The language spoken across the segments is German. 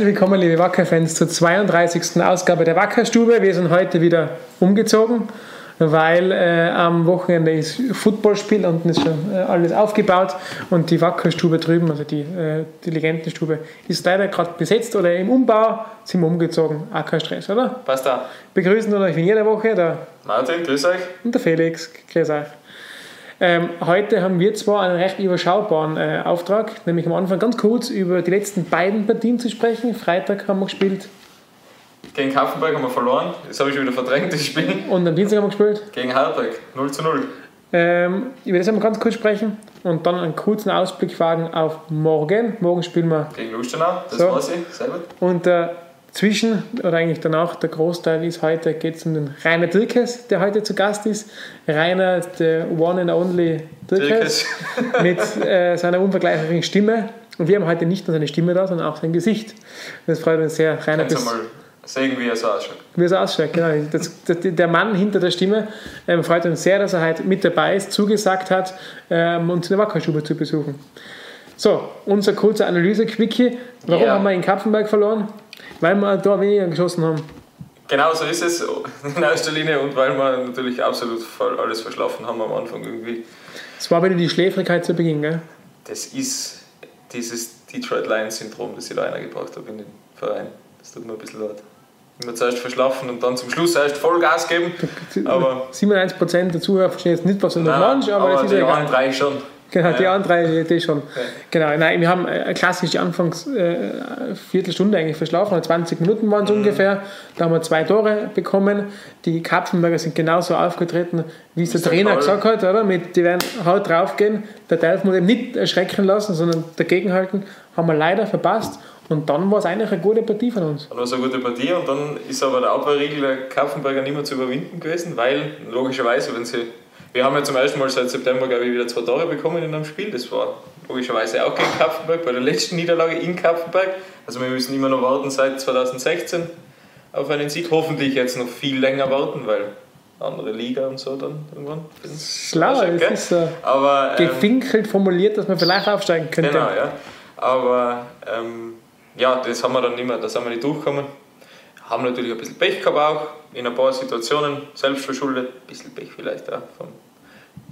Herzlich willkommen, liebe Wacker-Fans, zur 32. Ausgabe der Wackerstube. Wir sind heute wieder umgezogen, weil äh, am Wochenende ist Footballspiel und ist schon äh, alles aufgebaut und die Wackerstube drüben, also die, äh, die Legendenstube, ist leider gerade besetzt oder im Umbau. Sind wir umgezogen. Auch kein Stress, oder? Passt da. Begrüßen wir euch wie jede Woche der Martin, grüß euch. und der Felix. Grüß euch. Ähm, heute haben wir zwar einen recht überschaubaren äh, Auftrag, nämlich am Anfang ganz kurz über die letzten beiden Partien zu sprechen. Freitag haben wir gespielt Gegen Kaffenberg haben wir verloren. Das habe ich schon wieder verdrängt, das Spiel. und am Dienstag haben wir gespielt. Gegen Hartberg, 0 zu 0. Ähm, über das wir ganz kurz sprechen und dann einen kurzen Ausblick wagen auf morgen. Morgen spielen wir Gegen Lustenau, das So. weiß ich, sehr gut. und dazwischen oder eigentlich danach, der Großteil ist heute, geht es um den Rainer Dirkes, der heute zu Gast ist. Rainer, der one and only Dirkes. Dirkes. mit äh, seiner unvergleichlichen Stimme. Und wir haben heute nicht nur seine Stimme da, sondern auch sein Gesicht. Das freut uns sehr. Rainer, bis, mal sehen, wie er so ausschaut. wie es ausschaut. Genau. Das, das, der Mann hinter der Stimme ähm, freut uns sehr, dass er heute mit dabei ist, zugesagt hat, ähm, uns in der Wackerstube zu besuchen. So, unser kurzer Analyse-Quickie. Warum Ja. haben wir in Kapfenberg verloren? Weil wir da weniger geschossen haben. Genau so ist es in erster Linie und weil wir natürlich absolut voll alles verschlafen haben am Anfang irgendwie. Es war wieder die Schläfrigkeit zu Beginn, gell? Das ist dieses Detroit Lions-Syndrom, das ich da reingebracht habe in den Verein. Das tut mir ein bisschen leid. Immer zuerst verschlafen und dann zum Schluss erst Vollgas geben. Aber 97% der Zuhörer verstehen jetzt nicht, was du noch Nein, meinst, aber, das ist die ja egal. drei schon. Genau, die Ja. andere Idee schon. Genau, nein, wir haben äh, klassisch die Anfangs äh, Viertelstunde eigentlich verschlafen, oder 20 Minuten waren es ungefähr. Da haben wir zwei Tore bekommen. Die Kapfenberger sind genauso aufgetreten, wie es der Trainer Karl. gesagt hat, oder? Mit, die werden haut draufgehen. Der Delf muss eben nicht erschrecken lassen, sondern dagegenhalten. Haben wir leider verpasst. Und dann war es eigentlich eine gute Partie von uns. Dann war es eine gute Partie und dann ist aber der Abwehrriegel der Kaufenberger nicht mehr zu überwinden gewesen, weil logischerweise, wenn sie. Wir haben ja zum ersten Mal seit September, glaube ich, wieder zwei Tore bekommen in einem Spiel. Das war logischerweise auch gegen Kapfenberg, bei der letzten Niederlage in Kapfenberg. Also wir müssen immer noch warten seit 2016 auf einen Sieg. Hoffentlich jetzt noch viel länger warten, weil andere Liga und so dann irgendwann. Gell? es ist äh, Aber, ähm, gefinkelt formuliert, dass man vielleicht aufsteigen könnte. Genau, ja. Aber ähm, ja, das haben wir dann nicht mehr, da sind wir nicht durchgekommen. Haben natürlich ein bisschen Pech gehabt auch, in ein paar Situationen, selbst verschuldet, ein bisschen Pech vielleicht auch von,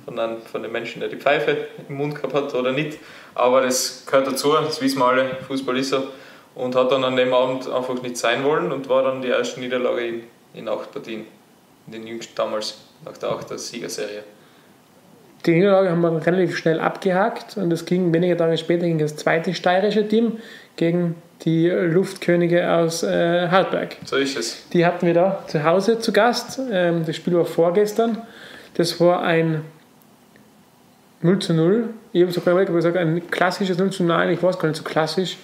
von, einem, von dem Menschen, der die Pfeife im Mund gehabt hat oder nicht. Aber das gehört dazu, das wissen wir alle, Fußball ist so. Und hat dann an dem Abend einfach nicht sein wollen und war dann die erste Niederlage in, in acht Partien, in den jüngsten damals, nach der achter Siegerserie. Die Niederlage haben wir relativ schnell abgehakt und es ging wenige Tage später gegen das zweite steirische Team, gegen die Luftkönige aus äh, Hartberg. So ist es. Die hatten wir da zu Hause zu Gast. Ähm, das Spiel war vorgestern. Das war ein 0 zu 0. Ich habe sogar gesagt, ein klassisches 0 zu 0. Ich weiß gar nicht so klassisch,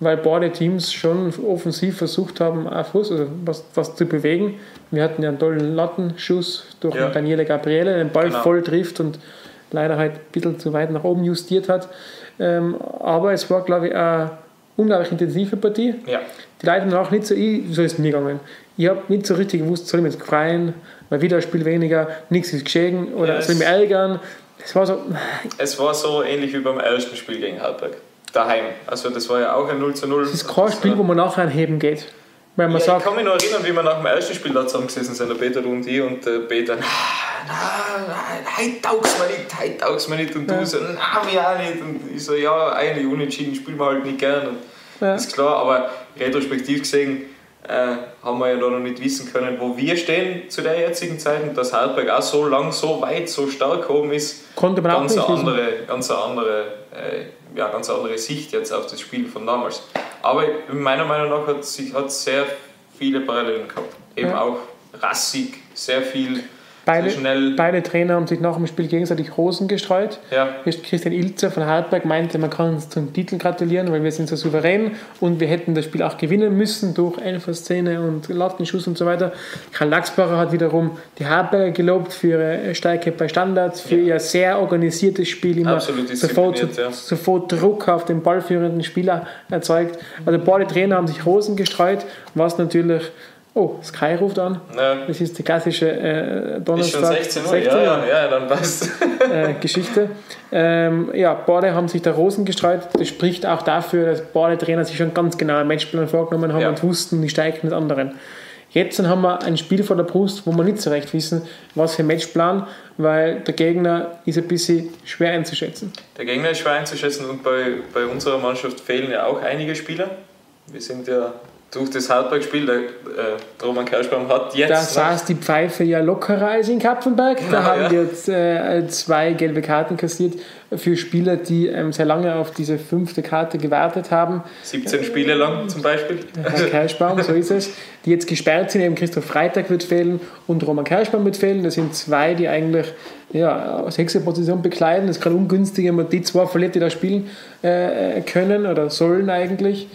weil beide Teams schon offensiv versucht haben, auf Fuß, also was, was zu bewegen. Wir hatten ja einen tollen Lattenschuss durch Ja. Daniele Gabriele, der den Ball Genau. voll trifft und leider halt ein bisschen zu weit nach oben justiert hat. Ähm, aber es war, glaube ich, eine unglaublich intensive Partie. Ja. Die Leute haben auch nicht so, ich, so ist es mir gegangen. Ich habe nicht so richtig gewusst, soll ich mich jetzt freuen, weil wieder ein Spiel weniger, nichts ist geschehen oder Ja, soll ich mich ärgern. Es war so, Es war so ähnlich wie beim ersten Spiel gegen Hartberg. Daheim. Also das war ja auch ein 0 zu 0. es ist kein Spiel, wo man nachher anheben geht. Weil man ja, ich sagt, kann mich noch erinnern, wie wir nach dem ersten Spiel da zusammengesessen sind, der Peter du und ich, und der Peter, na, na, heute taugt's mir nicht, heute taugt's mir nicht, und du Ja. so, na, mir auch nicht, und ich so, ja, eigentlich unentschieden spielen wir halt nicht gern, und Ja. ist klar, aber retrospektiv gesehen äh, haben wir ja da noch nicht wissen können, wo wir stehen zu der jetzigen Zeit, und dass Hartberg auch so lang, so weit, so stark oben ist, konnte man auch ganz nicht eine wissen. andere, ganz andere, äh, ja, ganz andere Sicht jetzt auf das Spiel von damals. Aber meiner Meinung nach hat es sehr viele Parallelen gehabt. Eben Ja. auch rassig, sehr viel, Beide, schnell. beide Trainer haben sich nach dem Spiel gegenseitig Rosen gestreut. Ja, Christian Ilzer von Hartberg meinte, man kann uns zum Titel gratulieren, weil wir sind so souverän und wir hätten das Spiel auch gewinnen müssen durch Elferszene und Lattenschuss und so weiter. Karl Lachsbacher hat wiederum die Hartberger gelobt für ihre Stärke bei Standards, für ihr sehr organisiertes Spiel, immer sofort, ja. sofort Druck auf den ballführenden Spieler erzeugt. Also beide Trainer haben sich Rosen gestreut, was natürlich Oh, Sky ruft an. Ja. Das ist die klassische äh, Ist Donnerstag. schon 16 Uhr, ja, ja, ja, dann passt. äh, Geschichte. Ähm, ja, beide haben sich da Rosen gestreut. Das spricht auch dafür, dass beide Trainer sich schon ganz genau einen Matchplan vorgenommen haben Ja. und wussten, die steigen des anderen. Jetzt haben wir ein Spiel vor der Brust, wo wir nicht so recht wissen, was für ein Matchplan, weil der Gegner ist ein bisschen schwer einzuschätzen. Der Gegner ist schwer einzuschätzen und bei, bei unserer Mannschaft fehlen ja auch einige Spieler. Wir sind ja durch das Halbberg-Spiel, der äh, Roman Kerschbaum hat jetzt. Da saß die Pfeife ja lockerer als in Kapfenberg. da Genau, haben ja. wir jetzt äh, zwei gelbe Karten kassiert für Spieler, die ähm, sehr lange auf diese fünfte Karte gewartet haben. 17 Spiele lang zum Beispiel. Herr Kerschbaum, so ist es, die jetzt gesperrt sind. Eben Christoph Freitag wird fehlen und Roman Kerschbaum wird fehlen. Das sind zwei, die eigentlich ja, Position bekleiden. Das ist gerade ungünstig, wenn man die zwei verliert, die da spielen äh, können oder sollen eigentlich.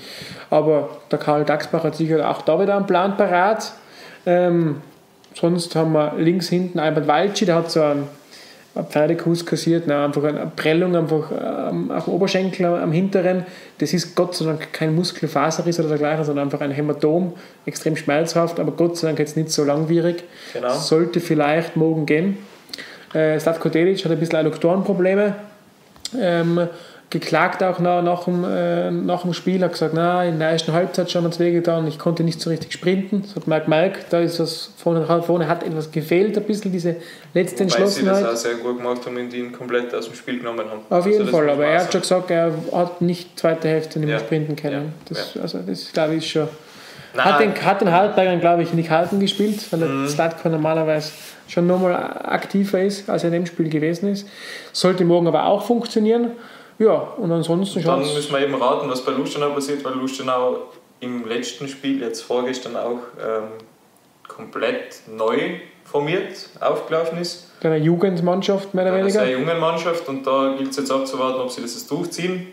Aber der Karl Daxbach hat sicher auch da wieder einen Plan parat. Ähm, sonst haben wir links hinten Albert Walci, der hat so einen, Pferdekuss kassiert, nein, einfach eine Prellung einfach ähm, auf dem Oberschenkel am hinteren. Das ist Gott sei Dank kein Muskelfaserriss oder dergleichen, sondern einfach ein Hämatom, extrem schmerzhaft, aber Gott sei Dank jetzt nicht so langwierig. Genau. Sollte vielleicht morgen gehen. Äh, Slatko Delic hat ein bisschen Adduktorenprobleme. Ähm, geklagt auch nach, nach, dem, äh, nach dem Spiel, hat gesagt, na, in der ersten Halbzeit schon es wehgetan, ich konnte nicht so richtig sprinten. Das hat man gemerkt, da ist was vorne, vorne hat etwas gefehlt, ein bisschen diese letzte Weil sie das Entschlossenheit. auch sehr gut gemacht haben und ihn komplett aus dem Spiel genommen haben. Auf Also jeden Fall, aber er hat schon gesagt, er hat nicht zweite Hälfte nicht mehr Ja. sprinten können. Ja. Das, also das glaube ich schon. Nein, Hat den, hat den Hartbergern, glaube ich, die Karten gespielt, weil der Mhm. Slatko normalerweise schon nochmal aktiver ist, als er in dem Spiel gewesen ist. Sollte morgen aber auch funktionieren. Ja, und ansonsten Dann schaut müssen wir eben raten, was bei Lustenau passiert, weil Lustenau im letzten Spiel, jetzt vorgestern auch, ähm, komplett neu formiert aufgelaufen ist. einer Jugendmannschaft mehr oder weniger. sehr jungen Mannschaft und da gilt es jetzt abzuwarten, ob sie das jetzt durchziehen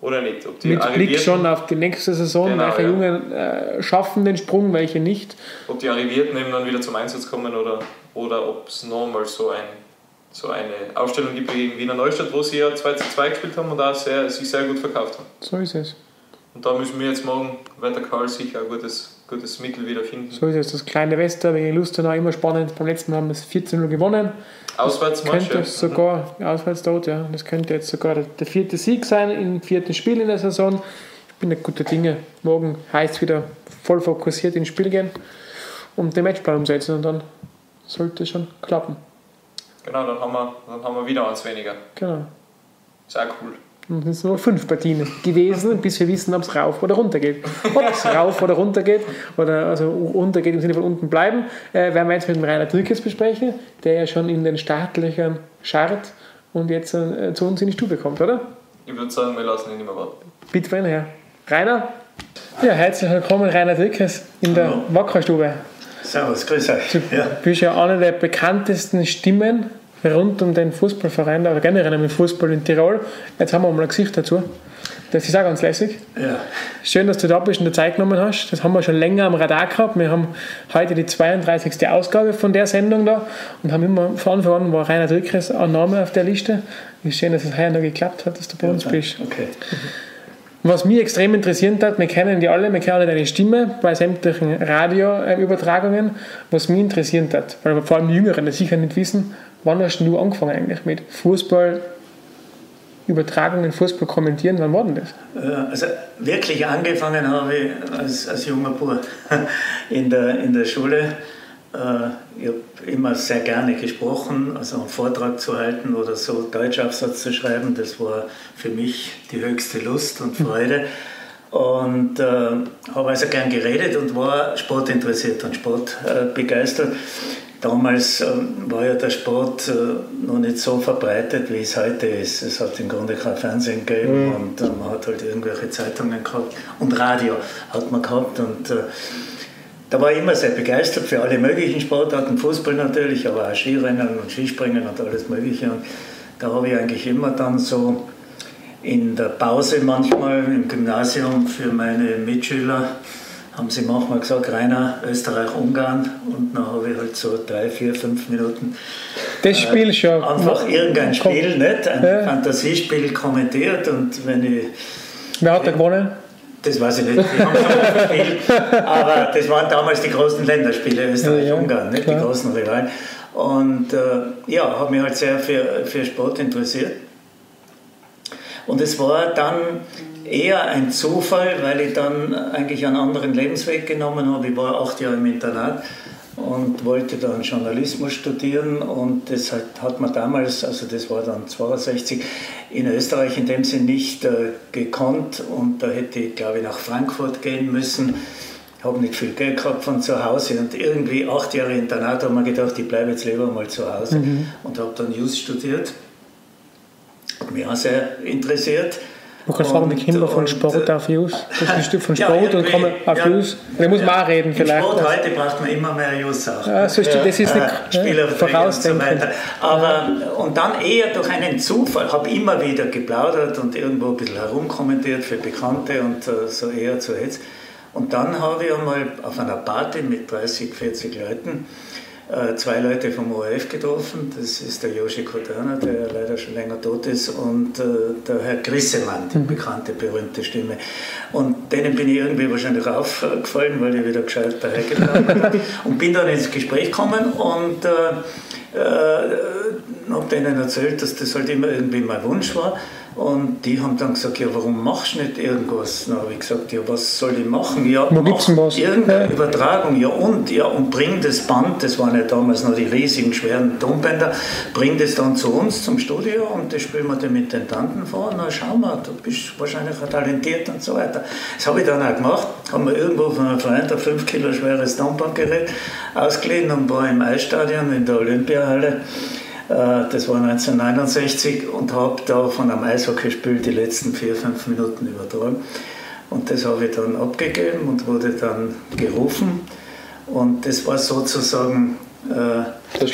oder nicht. Ob die Mit Blick schon auf die nächste Saison, Genau, welche ja. Jungen äh, schaffen den Sprung, welche nicht. ob die Arrivierten eben dann wieder zum Einsatz kommen oder, oder ob es nochmal so, ein, so eine Aufstellung gibt wie gegen Wiener Neustadt, wo sie ja 2 zu 2 gespielt haben und auch sehr, sich sehr gut verkauft haben. So ist es. Und da müssen wir jetzt morgen, wird der Karl sicher ein gutes, gutes Mittel wieder finden. So ist es. Das kleine Wester gegen Lustenau immer spannend. Beim letzten Mal haben wir es 14-0 gewonnen. Auswärtsmatch, könnte sogar, auswärts dort, ja, das könnte jetzt sogar der, der vierte Sieg sein im vierten Spiel in der Saison. Ich bin ein guter Dinge. Morgen heißt es wieder voll fokussiert ins Spiel gehen und den Matchplan umsetzen und dann sollte es schon klappen. Genau, dann haben, wir, dann haben wir wieder eins weniger. Genau. Ist auch cool. Und es sind nur fünf Partien gewesen, bis wir wissen, ob es rauf oder runter geht. Ob es rauf oder runter geht, oder also runter geht im Sinne von unten bleiben, äh, werden wir jetzt mit dem Rainer Drückes besprechen, der ja schon in den Startlöchern scharrt und jetzt äh, zu uns in die Stube kommt, oder? Ich würde sagen, wir lassen ihn nicht mehr warten. Bitte rein her. Rainer? Ja, herzlich willkommen, Rainer Drückes, in der. Wackerstube. Servus, grüß euch. Ja. Du bist ja eine der bekanntesten Stimmen rund um den Fußballverein oder generell im Fußball in Tirol. Jetzt haben wir mal ein Gesicht dazu. Das ist auch ganz lässig. Ja. Schön, dass du da bist und dir Zeit genommen hast. Das haben wir schon länger am Radar gehabt. Wir haben heute die 32. Ausgabe von der Sendung da und haben immer von Anfang an war Rainer Drückes ein Name auf der Liste. Wie schön, dass es heuer noch geklappt hat, dass du bei uns bist. Okay. Was mich extrem interessiert hat, wir kennen die alle, wir kennen alle deine Stimme bei sämtlichen Radioübertragungen. Was mich interessiert hat, weil vor allem die Jüngeren das sicher nicht wissen, wann hast du angefangen eigentlich mit Fußball, Übertragungen, Fußball kommentieren? Wann war denn das? Äh, Also wirklich angefangen habe ich als, als junger Bub in der, in der Schule. Äh, Ich habe immer sehr gerne gesprochen, also einen Vortrag zu halten oder so Deutschaufsatz zu schreiben, das war für mich die höchste Lust und Freude. Und äh, habe also gern geredet und war sportinteressiert und sportbegeistert. Damals ähm, war ja der Sport äh, noch nicht so verbreitet, wie es heute ist. Es hat im Grunde kein Fernsehen gegeben und äh, man hat halt irgendwelche Zeitungen gehabt und Radio hat man gehabt und äh, da war ich immer sehr begeistert für alle möglichen Sportarten, Fußball natürlich, aber auch Skirennen und Skispringen und alles Mögliche. Und da habe ich eigentlich immer dann so in der Pause manchmal im Gymnasium für meine Mitschüler haben sie manchmal gesagt, Rainer, Österreich, Ungarn. Und dann habe ich halt so drei, vier, fünf Minuten Das Spiel schon. einfach irgendein. Spiel, nicht? ein Ja. Fantasiespiel kommentiert. Und wenn ich Wer hat da gewonnen? Das weiß ich nicht, die haben schon gespielt, aber das waren damals die großen Länderspiele, Österreich-Ungarn, ja, die großen Rivalen. Und äh, ja, habe mich halt sehr für, für Sport interessiert. Und es war dann eher ein Zufall, weil ich dann eigentlich einen anderen Lebensweg genommen habe. Ich war acht Jahre im Internat und wollte dann Journalismus studieren und das hat, man damals, also das war dann 62, in Österreich in dem Sinne nicht äh, gekonnt und da hätte ich glaube ich nach Frankfurt gehen müssen. Ich habe nicht viel Geld gehabt von zu Hause und irgendwie acht Jahre Internat haben wir gedacht, ich bleibe jetzt lieber mal zu Hause mhm. und habe dann Just studiert. Mich auch sehr interessiert man kann sagen, die Kinder von Sport auf Jus. Das ist ein Stück von Sport ja, und kommen auf ja, Jus. Da muss man auch reden vielleicht. Sport heute braucht man immer mehr Jus auch. Ja, das ist eine ja, Vorausdenken. Und, so Aber, und dann eher durch einen Zufall, habe immer wieder geplaudert und irgendwo ein bisschen herumkommentiert für Bekannte und uh, so eher zu jetzt. Und dann habe ich einmal auf einer Party mit 30, 40 Leuten äh, zwei Leute vom ORF getroffen. Das ist der Joshi Kodana, der leider schon länger tot ist, und äh, der Herr Grissemann, die mhm. bekannte, berühmte Stimme. Und denen bin ich irgendwie wahrscheinlich aufgefallen, weil ich wieder gescheit dahergetragen habe. Und bin dann ins Gespräch gekommen und äh, äh, habe denen erzählt, dass das halt immer irgendwie mein Wunsch war. Und die haben dann gesagt, ja, warum machst du nicht irgendwas? Dann habe ich gesagt, ja, was soll ich machen? Ja, Wo gibt's denn was? Irgendeine ja. Übertragung, ja und, ja, und bring das Band, das waren ja damals noch die riesigen, schweren Tonbänder, bring das dann zu uns zum Studio und das spielen wir den Intendanten vor. Na, schau mal, du bist wahrscheinlich auch talentiert und so weiter. Das habe ich dann auch gemacht, haben wir irgendwo von einem Freund ein 5 Kilo schweres Tonbandgerät ausgeliehen und war im Eisstadion in der Olympiahalle äh, das war 1969 und habe da von einem Eishockeyspiel die letzten vier, fünf Minuten übertragen. Und das habe ich dann abgegeben und wurde dann gerufen. Und das war sozusagen äh,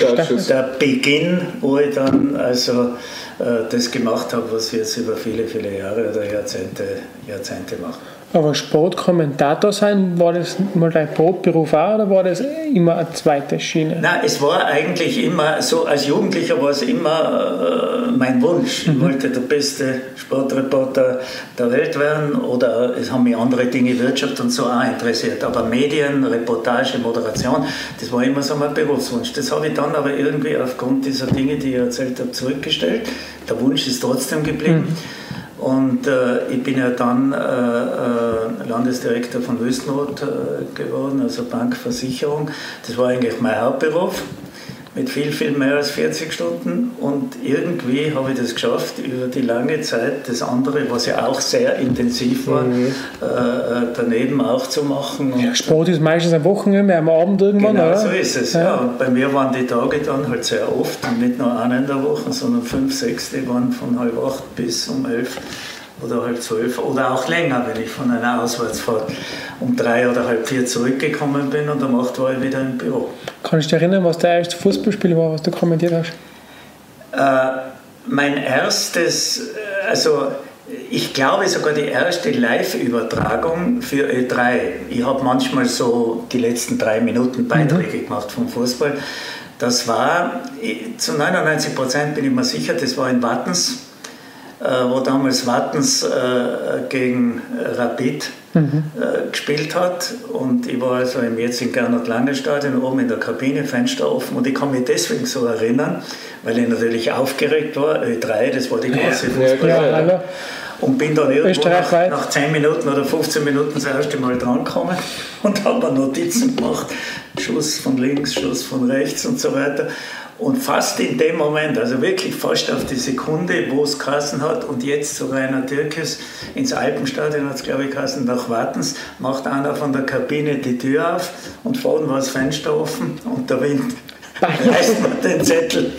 der Beginn, wo ich dann also äh, das gemacht habe, was ich jetzt über viele, viele Jahre oder Jahrzehnte, Jahrzehnte mache. Aber Sportkommentator sein, war das mal dein Brotberuf auch oder war das immer eine zweite Schiene? Nein, es war eigentlich immer so, als Jugendlicher war es immer äh, mein Wunsch. Mhm. Ich wollte der beste Sportreporter der Welt werden oder es haben mich andere Dinge, Wirtschaft und so auch interessiert. Aber Medien, Reportage, Moderation, das war immer so mein Berufswunsch. Das habe ich dann aber irgendwie aufgrund dieser Dinge, die ich erzählt habe, zurückgestellt. Der Wunsch ist trotzdem geblieben. Mhm. Und äh, ich bin ja dann äh, äh, Landesdirektor von Wüstenrot äh, geworden, also Bankversicherung. Das war eigentlich mein Hauptberuf mit viel, viel mehr als 40 Stunden. Und irgendwie habe ich das geschafft, über die lange Zeit das andere, was ja auch sehr intensiv war, mhm. äh, daneben auch zu machen. Ja, Sport ist meistens am Wochenende, am Abend irgendwann, genau, oder? so ist es. Ja. ja. Und bei mir waren die Tage dann halt sehr oft, und nicht nur einen in der Woche, sondern fünf, sechs, die waren von halb acht bis um elf oder halb zwölf oder auch länger, wenn ich von einer Auswärtsfahrt um drei oder halb vier zurückgekommen bin und um acht war ich wieder im Büro. Kannst du dich erinnern, was dein erstes Fußballspiel war, was du kommentiert hast? Äh, mein erstes, äh, also ich glaube sogar die erste Live-Übertragung für Ö3. Ich habe manchmal so die letzten drei Minuten Beiträge mhm. gemacht vom Fußball. Das war, zu 99 Prozent bin ich mir sicher, das war in Wattens wo damals Wattens äh, gegen Rapid mhm. Äh, gespielt hat. Und ich war also im jetzigen Gernot Lange Stadion oben in der Kabine, Fenster offen. Und ich kann mich deswegen so erinnern, weil ich natürlich aufgeregt war. Ö3, das war die große Fußball. Ja, ja, und bin dann irgendwo nach, nach 10 Minuten oder 15 Minuten das erste Mal drangekommen und habe mir Notizen gemacht. Schuss von links, Schuss von rechts und so weiter. Und fast in dem Moment, also wirklich fast auf die Sekunde, wo es Kassen hat und jetzt zu Rainer Türkes ins Alpenstadion hat es glaube ich Kassen nach Wartens, macht einer von der Kabine die Tür auf und vorne war das Fenster offen und der Wind reißt man den Zettel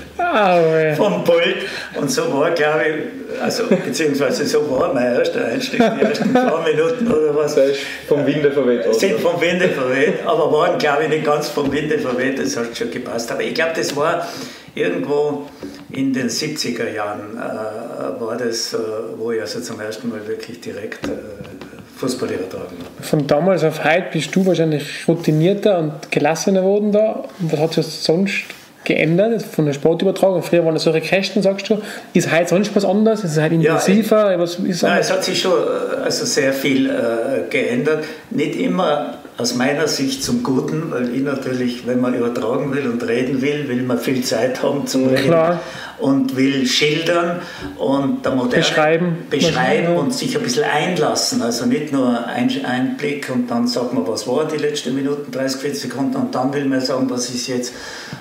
vom Pult. Und so war, glaube ich, also, beziehungsweise so war mein erster Einstieg, die ersten paar Minuten oder was. Das ist vom Winde verweht. Oder? Sind vom Winde verweht, aber waren, glaube ich, nicht ganz vom Winde verweht, das hat schon gepasst. Aber ich glaube, das war irgendwo in den 70er Jahren, äh, war das, äh, wo ich also zum ersten Mal wirklich direkt äh, Fußball übertragen habe. Von damals auf heute bist du wahrscheinlich routinierter und gelassener geworden da. Was hat es sonst geändert von der Sportübertragung? Früher waren das solche Kästen, sagst du. Ist heute sonst was anderes? Ist es heute intensiver? Ja, was ist nein, es hat sich schon äh, also sehr viel äh, geändert. Nicht immer aus meiner Sicht zum Guten, weil ich natürlich, wenn man übertragen will und reden will, will man viel Zeit haben zum Reden Klar. Und will schildern und der Moderne beschreiben, beschreiben und sich ein bisschen einlassen. Also nicht nur ein Einblick und dann sagt man, was war die letzten Minuten, 30, 40 Sekunden und dann will man sagen, was ist jetzt.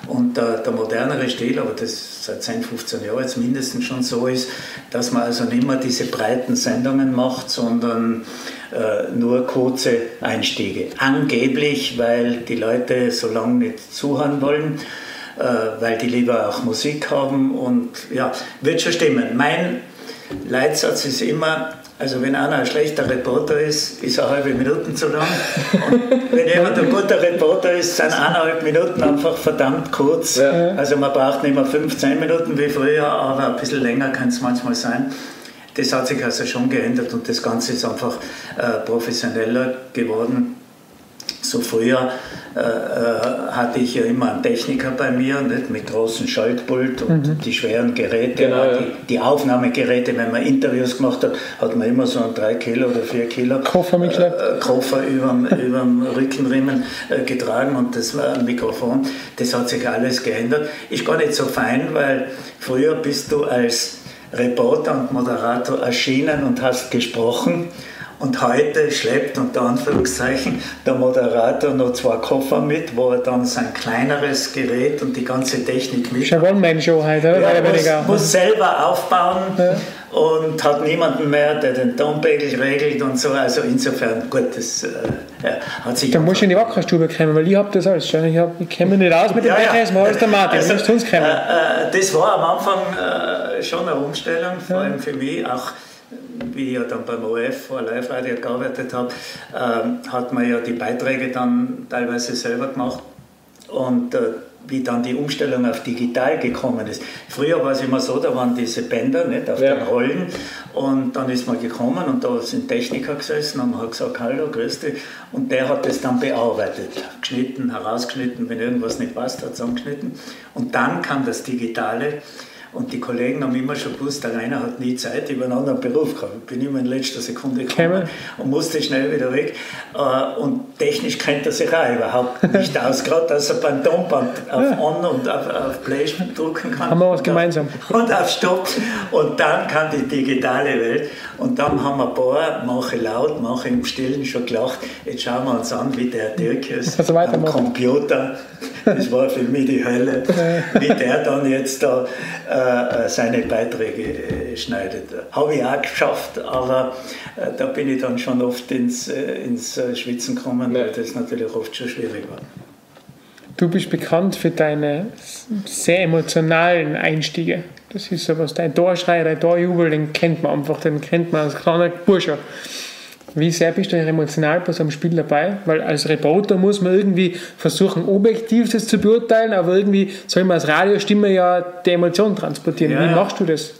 Und der, der modernere Stil, aber das seit 10, 15 Jahren jetzt mindestens schon so ist, dass man also nicht mehr diese breiten Sendungen macht, sondern äh, nur kurze Einstiege. Angeblich, weil die Leute so lange nicht zuhören wollen, weil die lieber auch Musik haben und ja, wird schon stimmen. Mein Leitsatz ist immer, also wenn einer ein schlechter Reporter ist, ist er halbe Minuten zu lang. Und wenn jemand ein guter Reporter ist, sind eineinhalb Minuten einfach verdammt kurz. Ja. Also man braucht nicht mehr 15 Minuten wie früher, aber ein bisschen länger kann es manchmal sein. Das hat sich also schon geändert und das Ganze ist einfach äh, professioneller geworden. So früher äh, äh, hatte ich ja immer einen Techniker bei mir nicht, mit großem Schaltpult und mhm. die schweren Geräte, genau, ja. die, die, Aufnahmegeräte. Wenn man Interviews gemacht hat, hat man immer so einen 3 Kilo oder 4 Kilo Koffer, äh, Koffer über dem Rückenriemen äh, getragen und das war ein Mikrofon. Das hat sich alles geändert. Ist gar nicht so fein, weil früher bist du als Reporter und Moderator erschienen und hast gesprochen. Und heute schleppt unter Anführungszeichen der Moderator noch zwei Koffer mit, wo er dann sein kleineres Gerät und die ganze Technik mit. Schon One-Man-Show heute, oder? Ja, muss, muss selber aufbauen ja. und hat niemanden mehr, der den Tonpegel regelt und so. Also insofern, gut, das äh, hat sich. Da musst du in die Wackerstube kommen, weil ich habe das alles schon. Ich, ich kenne mich nicht aus mit dem ja, Mechanismus, ja. als der Martin. Also, musst du uns kommen. Äh, äh, das war am Anfang äh, schon eine Umstellung, vor allem für mich auch wie ich ja dann beim OF vor Live-Radio gearbeitet habe, äh, hat man ja die Beiträge dann teilweise selber gemacht. Und äh, wie dann die Umstellung auf digital gekommen ist. Früher war es immer so, da waren diese Bänder nicht, auf ja. den Rollen und dann ist man gekommen und da sind Techniker gesessen und man hat gesagt, hallo, grüß dich und der hat das dann bearbeitet, geschnitten, herausgeschnitten, wenn irgendwas nicht passt, hat es angeschnitten und dann kam das Digitale und die Kollegen haben immer schon gewusst, der Rainer hat nie Zeit, über einen anderen Beruf gehabt. Ich bin immer in letzter Sekunde gekommen und musste schnell wieder weg. Äh, und technisch kennt er sich auch überhaupt nicht aus, gerade dass er beim Tonband auf ja. On und auf, auf Play drücken kann. Haben wir was gemeinsam. Und auf Stopp. Und dann kam die digitale Welt. Und dann haben wir ein paar, manche laut, manche im Stillen schon gelacht. Jetzt schauen wir uns an, wie der Dirk ist also am Computer. Das war für mich die Hölle, wie der dann jetzt da äh, seine Beiträge äh, schneidet. Habe ich auch geschafft, aber äh, da bin ich dann schon oft ins, äh, ins äh, Schwitzen gekommen, weil das natürlich oft schon schwierig war. Du bist bekannt für deine sehr emotionalen Einstiege. Das ist so was, dein Torschrei, dein Torjubel, den kennt man einfach, den kennt man als kleiner Bursche. Wie sehr bist du emotional bei so einem Spiel dabei? Weil als Reporter muss man irgendwie versuchen, objektiv das zu beurteilen, aber irgendwie soll man als Radiostimme ja die Emotion transportieren. Ja. Wie machst du das?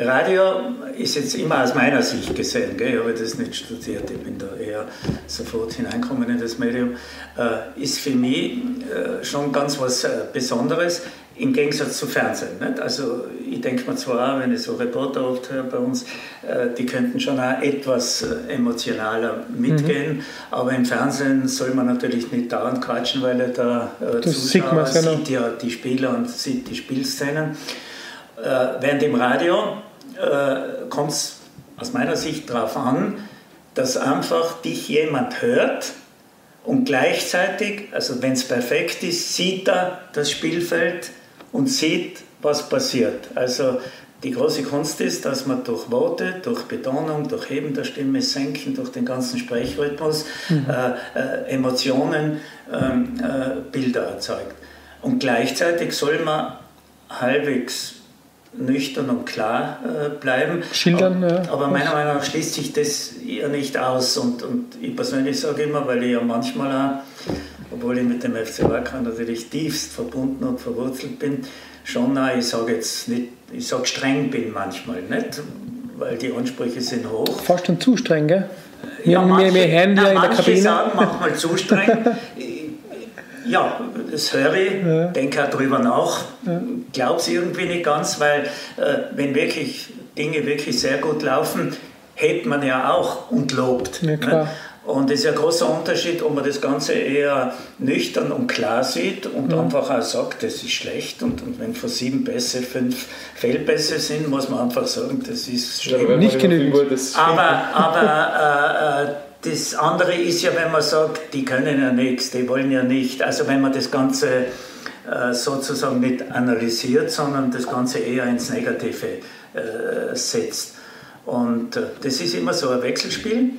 Radio ist jetzt immer aus meiner Sicht gesehen, gell? ich habe das nicht studiert, ich bin da eher sofort hineingekommen in das Medium, äh, ist für mich äh, schon ganz was äh, Besonderes im Gegensatz zu Fernsehen. Nicht? Also ich denke mir zwar, wenn ich so Reporter oft höre bei uns, äh, die könnten schon auch etwas äh, emotionaler mitgehen, mhm. aber im Fernsehen soll man natürlich nicht dauernd quatschen, weil der äh, Zuschauer sieht, sieht ja die Spieler und sieht die Spielszenen. Äh, während im Radio äh, kommt es aus meiner Sicht darauf an, dass einfach dich jemand hört und gleichzeitig, also wenn es perfekt ist, sieht er das Spielfeld und sieht, was passiert. Also die große Kunst ist, dass man durch Worte, durch Betonung, durch Heben der Stimme, Senken, durch den ganzen Sprechrhythmus mhm. äh, äh, Emotionen, ähm, äh, Bilder erzeugt. Und gleichzeitig soll man halbwegs nüchtern und klar äh, bleiben. Schildern, aber, ja. aber meiner Meinung nach schließt sich das ja nicht aus. Und, und ich persönlich sage immer, weil ich ja manchmal auch obwohl ich mit dem FC Wacker natürlich tiefst verbunden und verwurzelt bin, schon auch, ich sage jetzt nicht, ich sage streng bin manchmal, nicht? Weil die Ansprüche sind hoch. Fast schon zu streng, gell? Ja, manche, wir, wir na, in der Kabine. sagen manchmal zu streng. ja, das höre ich, ja. denke auch drüber nach, ja. glaube es irgendwie nicht ganz, weil äh, wenn wirklich Dinge wirklich sehr gut laufen, hält man ja auch und lobt. Ja, ne? Und es ist ein großer Unterschied, ob man das Ganze eher nüchtern und klar sieht und mhm. einfach auch sagt, das ist schlecht. Und, und wenn von sieben Pässe fünf Fehlpässe sind, muss man einfach sagen, das ist schlimm. Ja, nicht genügend. Aber, aber äh, äh, das andere ist ja, wenn man sagt, die können ja nichts, die wollen ja nicht. Also wenn man das Ganze äh, sozusagen nicht analysiert, sondern das Ganze eher ins Negative äh, setzt. Und äh, das ist immer so ein Wechselspiel.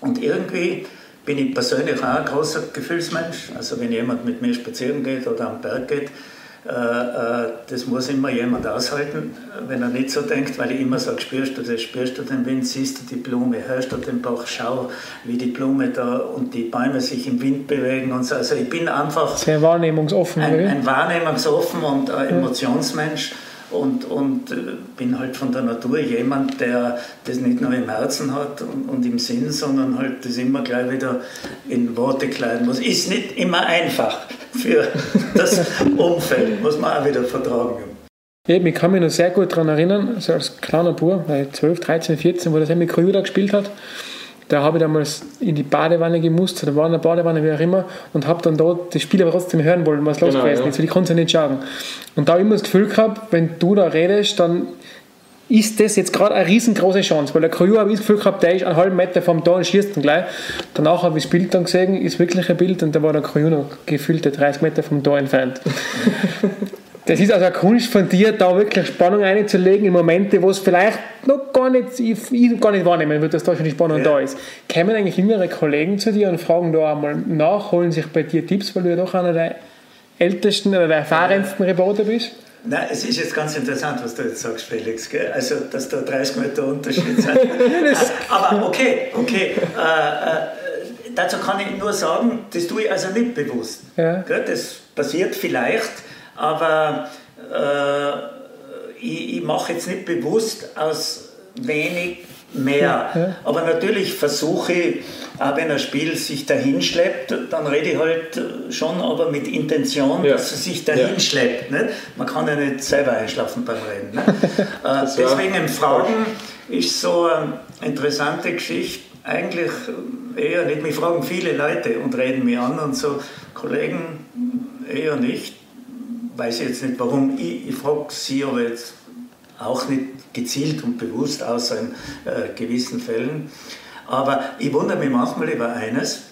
Und irgendwie bin ich persönlich auch ein großer Gefühlsmensch. Also wenn jemand mit mir spazieren geht oder am Berg geht, das muss immer jemand aushalten, wenn er nicht so denkt, weil ich immer sage, spürst du das, spürst du den Wind, siehst du die Blume, hörst du den Bach, schau, wie die Blume da und die Bäume sich im Wind bewegen und so. Also ich bin einfach sehr wahrnehmungsoffen, ein, ein wahrnehmungsoffen und ein Emotionsmensch und, und äh, bin halt von der Natur jemand, der das nicht nur im Herzen hat und, und, im Sinn, sondern halt das immer gleich wieder in Worte kleiden muss. Ist nicht immer einfach für das Umfeld, muss man auch wieder vertragen. Ja, ich kann mich noch sehr gut daran erinnern, also als kleiner Bub, 12, 13, 14, wo das mit Krüder gespielt hat da habe ich damals in die Badewanne gemusst, oder war in der Badewanne, wie auch immer, und habe dann dort das Spiel aber trotzdem hören wollen, was los genau, gewesen ist, weil ich konnte es ja nicht schauen. Und da habe ich immer das Gefühl gehabt, wenn du da redest, dann ist das jetzt gerade eine riesengroße Chance, weil der Crew habe ich das Gefühl gehabt, der ist einen halben Meter vom Tor und schießt dann gleich. Danach habe ich das Bild dann gesehen, ist wirklich ein Bild und da war der Crew noch gefühlte 30 Meter vom Tor entfernt. Das ist also eine Kunst von dir, da wirklich Spannung einzulegen in Momente, wo es vielleicht noch gar nicht, ich, ich gar nicht wahrnehmen würde, dass da schon die Spannung ja. da ist. Kämen eigentlich jüngere Kollegen zu dir und fragen da einmal nach, holen sich bei dir Tipps, weil du ja doch einer der ältesten oder der erfahrensten Reporter bist? Nein, es ist jetzt ganz interessant, was du jetzt sagst, Felix. Gell? Also, dass da 30 Meter Unterschied sind. Aber okay, okay. Äh, äh, dazu kann ich nur sagen, das tue ich also nicht bewusst. Ja. Das passiert vielleicht aber äh, ich, ich mache jetzt nicht bewusst aus wenig mehr. Ja. Aber natürlich versuche ich, auch wenn ein Spiel sich dahin schleppt, dann rede ich halt schon aber mit Intention, ja. dass es sich dahin ja. schleppt. Nicht? Man kann ja nicht selber einschlafen beim Reden. äh, deswegen im Fragen ist so eine interessante Geschichte. Eigentlich eher nicht. Mich fragen viele Leute und reden mich an und so, Kollegen eher nicht weiß jetzt nicht warum. Ich, ich frage Sie aber jetzt auch nicht gezielt und bewusst, außer in äh, gewissen Fällen. Aber ich wundere mich manchmal über eines.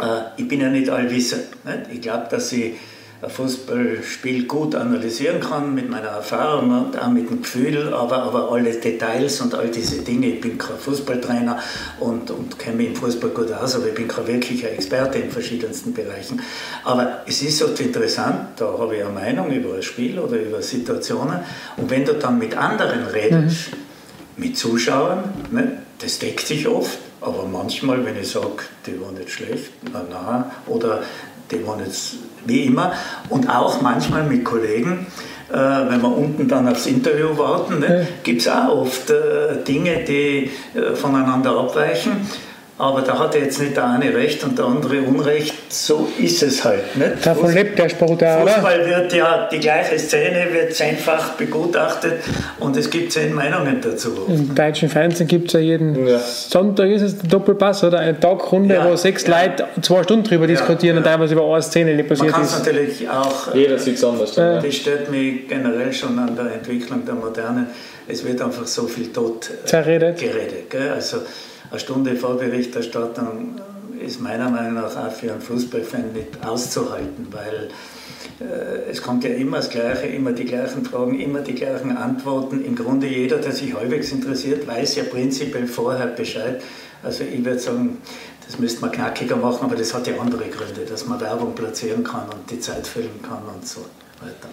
Äh, ich bin ja nicht allwissend. Nicht? Ich glaube, dass ich Fußballspiel gut analysieren kann mit meiner Erfahrung und auch mit dem Gefühl, aber, aber alle Details und all diese Dinge. Ich bin kein Fußballtrainer und, und kenne mich im Fußball gut aus, aber ich bin kein wirklicher Experte in verschiedensten Bereichen. Aber es ist so interessant, da habe ich eine Meinung über ein Spiel oder über Situationen und wenn du dann mit anderen redest, mhm. mit Zuschauern, ne, das deckt sich oft, aber manchmal, wenn ich sage, die war nicht schlecht, na, na, oder die waren jetzt wie immer. Und auch manchmal mit Kollegen, äh, wenn wir unten dann aufs Interview warten, ne, gibt es auch oft äh, Dinge, die äh, voneinander abweichen. Aber da hat jetzt nicht der eine Recht und der andere Unrecht. So ist es halt. Nicht? Davon lebt der Sport auch, Fußball wird ja, die gleiche Szene wird zehnfach begutachtet und es gibt zehn Meinungen dazu. Im deutschen Fernsehen gibt es ja jeden ja. Sonntag ist es der Doppelpass oder eine Tagrunde, ja. wo sechs ja. Leute zwei Stunden drüber diskutieren und teilweise über eine Szene, die passiert Man ist. natürlich auch... Jeder sieht es anders. Dann, das stört mich generell schon an der Entwicklung der Moderne. Es wird einfach so viel tot äh, geredet. Gell? Also, eine Stunde Vorberichterstattung ist meiner Meinung nach auch für einen Fußballfan nicht auszuhalten, weil äh, es kommt ja immer das Gleiche, immer die gleichen Fragen, immer die gleichen Antworten. Im Grunde jeder, der sich halbwegs interessiert, weiß ja prinzipiell vorher Bescheid. Also ich würde sagen, das müsste man knackiger machen, aber das hat ja andere Gründe, dass man Werbung platzieren kann und die Zeit füllen kann und so weiter.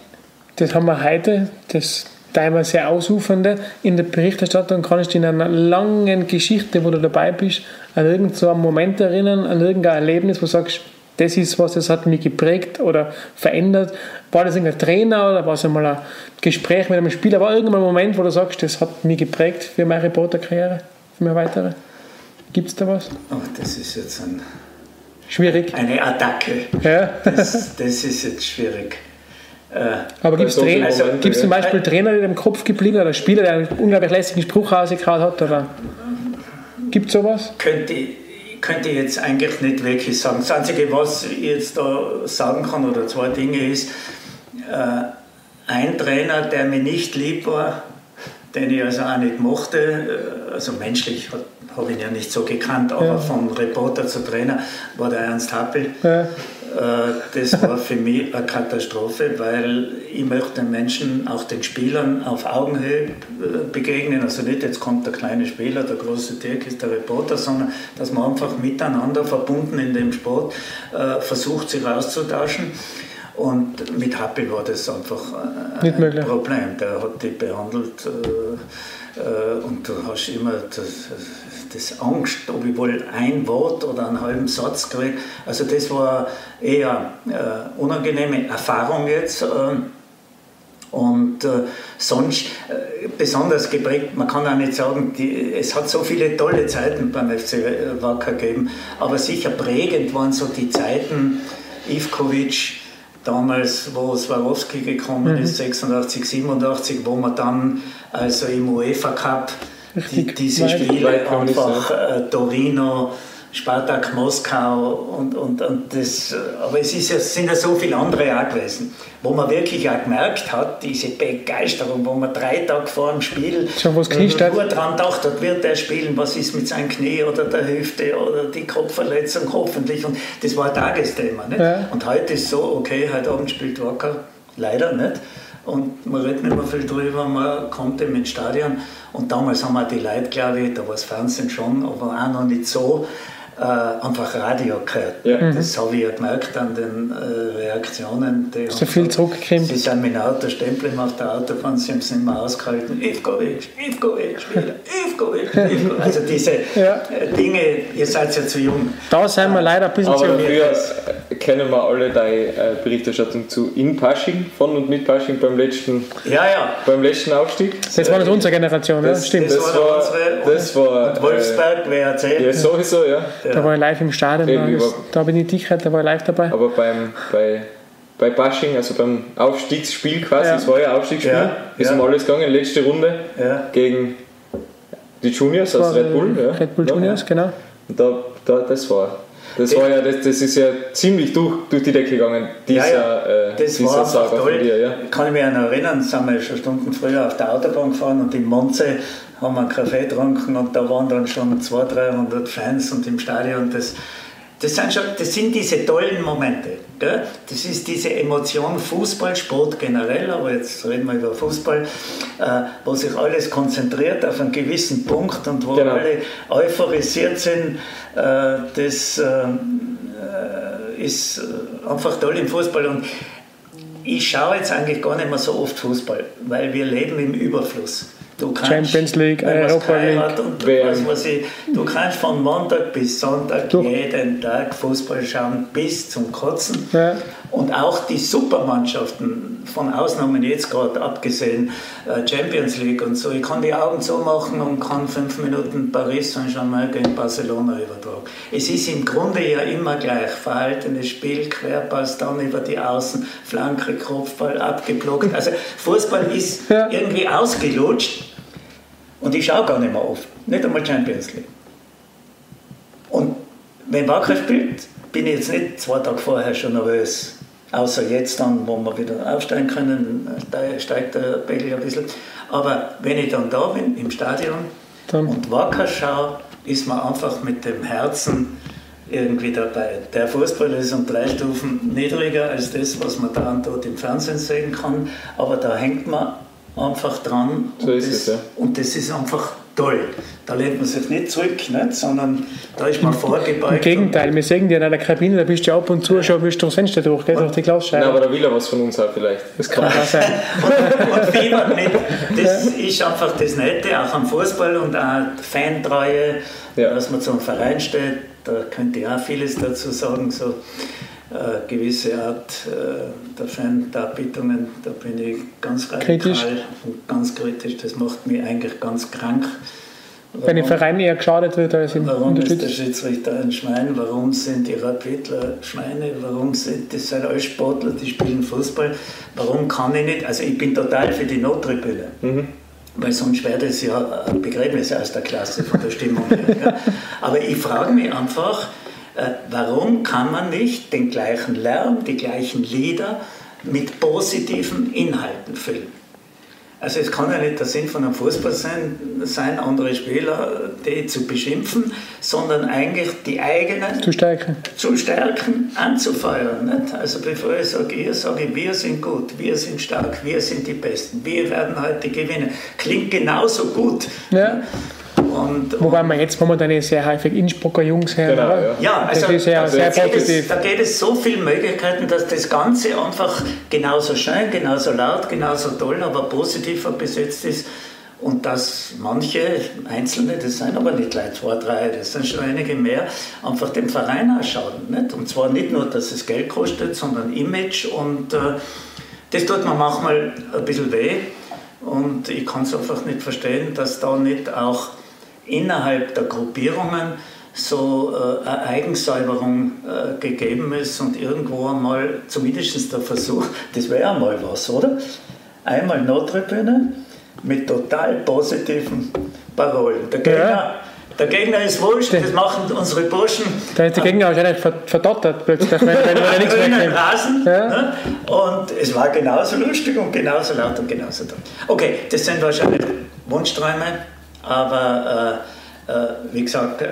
Das haben wir heute, das teilweise sehr ausufernde. In der Berichterstattung kannst du in einer langen Geschichte, wo du dabei bist, an irgendeinen Moment erinnern, an irgendein Erlebnis, wo du sagst, das ist was, das hat mich geprägt oder verändert. War das irgendein Trainer oder war es einmal ein Gespräch mit einem Spieler? War irgendein Moment, wo du sagst, das hat mich geprägt für meine Reporterkarriere, für meine weitere? Gibt es da was? Oh, das ist jetzt ein Schwierig. eine Attacke. Ja. Das, das ist jetzt schwierig. Äh, Aber gibt es so viele Trainer, Momente, gibt's zum ja. Beispiel Trainer, die im Kopf geblieben oder Spieler, der einen unglaublich lässigen Spruch rausgehauen hat? Oder gibt es sowas? könnte, könnte ich jetzt eigentlich nicht wirklich sagen. Das Einzige, was ich jetzt da sagen kann, oder zwei Dinge ist, äh, ein Trainer, der mir nicht lieb war, den ich also auch nicht mochte, äh, also menschlich habe ich ihn ja nicht so gekannt, aber Ja. von Reporter zu Trainer war der Ernst Happel. Ja. Äh, Das war für mich eine Katastrophe, weil ich möchte den Menschen, auch den Spielern, auf Augenhöhe äh, begegnen. Also nicht, jetzt kommt der kleine Spieler, der große Dirk ist der Reporter, sondern dass man einfach miteinander verbunden in dem Sport äh, versucht, sich auszutauschen. Und mit Happel war das einfach äh, Nicht ein möglich. Problem. Der hat die behandelt äh, äh, und du hast immer das, das Angst, ob ich wohl ein Wort oder einen halben Satz kriege. Also das war eher äh, unangenehme Erfahrung jetzt. Äh, und äh, sonst äh, besonders geprägt, man kann auch nicht sagen, die, es hat so viele tolle Zeiten beim FC Wacker gegeben, aber sicher prägend waren so die Zeiten, Ivkovic, damals, wo Swarovski gekommen ist, 86, 87, wo man dann also im UEFA Cup die, diese. Spiele einfach äh, Torino, Spartak Moskau und, und, und das, äh, aber es ist ja, sind ja so viele andere auch gewesen, wo man wirklich auch gemerkt hat, diese Begeisterung, wo man drei Tage vor dem Spiel Schon was steht. nur dran gedacht hat, wird er spielen, was ist mit seinem Knie oder der Hüfte oder die Kopfverletzung hoffentlich und das war ein Tagesthema. Nicht? Ja. Und heute ist so, okay, heute Abend spielt Wacker, leider nicht. Und man redet nicht mehr viel drüber, man kommt eben ins Stadion. Und damals haben wir die Leute, glaube ich, da war das Fernsehen schon, aber auch noch nicht so, äh, einfach Radio gehört. Ja. Das habe ich ja gemerkt an den äh, Reaktionen. Die So haben viel zurückgekommen. Sie sind mit dem Auto stempeln auf der Autobahn, sie haben es nicht mehr ausgehalten. Ivkovic, Ivkovic, wieder, Ivkovic, Ivkovic. Also diese Ja. Dinge, ihr seid ja zu jung. Da sind wir leider ein bisschen Aber zu. äh, kennen wir alle deine äh, Berichterstattung zu in Pasching, von und mit Pasching beim letzten, Ja, ja. beim letzten Aufstieg. Das war nicht unsere Generation, ja? Das- stimmt. Das, Das war, war- unsere. das war, und Wolfsberg, WRC. Ja, sowieso, ja. Da war ich live im Stadion, Eben, da, das, über- da bin ich dicht, da war ich live dabei. Aber beim, bei, bei Pasching, also beim Aufstiegsspiel quasi, Ja. es war ja Aufstiegsspiel, Ja, ist ja. um alles gegangen, letzte Runde Ja. gegen die Juniors Das aus war, Red Bull. Ja. Red Bull Ja. Juniors, genau. Und da, da, das war. Das war ja, das, das ist ja ziemlich durch, durch die Decke gegangen, dieser, ja, ja. Äh, Das dieser war Saga toll. dir. Ja. Kann ich mich noch erinnern, sind wir schon Stunden früher auf der Autobahn gefahren und in Monze haben wir einen Kaffee getrunken und da waren dann schon 200, 300 Fans und im Stadion. Das, das, sind, schon, das sind diese tollen Momente. Gell? Das ist diese Emotion Fußball, Sport generell, aber jetzt reden wir über Fußball, äh, wo sich alles konzentriert auf einen gewissen Punkt und wo Genau. alle euphorisiert sind. Äh, das äh, äh, ist äh, einfach toll im Fußball. Und ich schaue jetzt eigentlich gar nicht mehr so oft Fußball, weil wir leben im Überfluss. Du kannst, Champions League, Europa League. und was ich, du kannst von Montag bis Sonntag Durch. jeden Tag Fußball schauen bis zum Kotzen. Ja. Und auch die Supermannschaften, von Ausnahmen jetzt gerade abgesehen, äh, Champions League und so, ich kann die Augen zumachen und kann fünf Minuten Paris Saint-Germain gegen Barcelona übertragen. Es ist im Grunde ja immer gleich. Verhaltenes Spiel, Querpass, dann über die Außen, Flanke, Kopfball, abgeblockt. Also Fußball ist Ja. irgendwie ausgelutscht und ich schaue gar nicht mehr oft. Nicht einmal Champions League. Und wenn Wacker spielt, bin ich jetzt nicht zwei Tage vorher schon nervös. Außer jetzt dann, wo wir wieder aufsteigen können, da steigt der Pegel ein bisschen. Aber wenn ich dann da bin, im Stadion Dann- und Wacker schaue, ist man einfach mit dem Herzen irgendwie dabei. Der Fußball ist um drei Stufen niedriger als das, was man da und dort im Fernsehen sehen kann. Aber da hängt man einfach dran. So und ist das, es, ja. Und das ist einfach toll. Da lehnt man sich nicht zurück, nicht? sondern da ist man vorgebeugt. Im Gegenteil, wir sehen dir in einer Kabine, da bist du ab und zu schon bist du durchs Fenster durch, gell, durch die Nein, aber Glasscheibe. da will er was von uns auch vielleicht. Das kann auch sein. und, und fiebert mit. Das ist einfach das Nette, auch am Fußball und auch die Fantreue, Ja. dass man zum Verein steht. Da könnte ich auch vieles dazu sagen. So äh, gewisse Art äh, der Fan-Darbietungen, da bin ich ganz radikal Kritisch. und ganz kritisch. Das macht mich eigentlich ganz krank. Wenn im Verein eher geschadet wird als im Warum ist der Schiedsrichter ein Schwein? Warum sind die Rapidler Schweine? Warum sind das sind alles Sportler, die spielen Fußball? Warum kann ich nicht? Also ich bin total für die Nottribüne. Mhm. Weil sonst wäre das ja ein Begräbnis aus der Klasse von der Stimmung her. Aber ich frage mich einfach, warum kann man nicht den gleichen Lärm, die gleichen Lieder mit positiven Inhalten füllen? Also es kann ja nicht der Sinn von einem Fußball sein, sein andere Spieler die zu beschimpfen, sondern eigentlich die eigenen zu stärken, zu stärken anzufeuern. Nicht? Also bevor ich sage, ihr sage ich, wir sind gut, wir sind stark, wir sind die Besten, wir werden heute gewinnen. Klingt genauso gut. Ja. Und, Wobei man jetzt momentan sehr häufig Innsbrucker Jungs hören. Genau, ja. ja, also, das ist sehr, also sehr da positiv. Es, da geht es so viele Möglichkeiten, dass das Ganze einfach genauso schön, genauso laut, genauso toll, aber positiver besetzt ist. Und dass manche Einzelne, das sind aber nicht gleich zwei, drei, das sind schon einige mehr, einfach dem Verein ausschauen. Nicht? Und zwar nicht nur, dass es Geld kostet, sondern Image. Und äh, das tut mir manchmal ein bisschen weh. Und ich kann es einfach nicht verstehen, dass da nicht auch innerhalb der Gruppierungen so äh, eine Eigensäuberung äh, gegeben ist und irgendwo einmal zumindest der Versuch, das wäre einmal was, oder? Einmal Nottribüne mit total positiven Parolen. Der Gegner, ja. der Gegner ist wurscht, das machen unsere Burschen. Da ist der Gegner wahrscheinlich verdottert plötzlich, wenn, wenn, er nichts Rasen, ja. ne? Und es war genauso lustig und genauso laut und genauso toll. Okay, das sind wahrscheinlich Wunschträume aber äh, äh, wie gesagt, äh,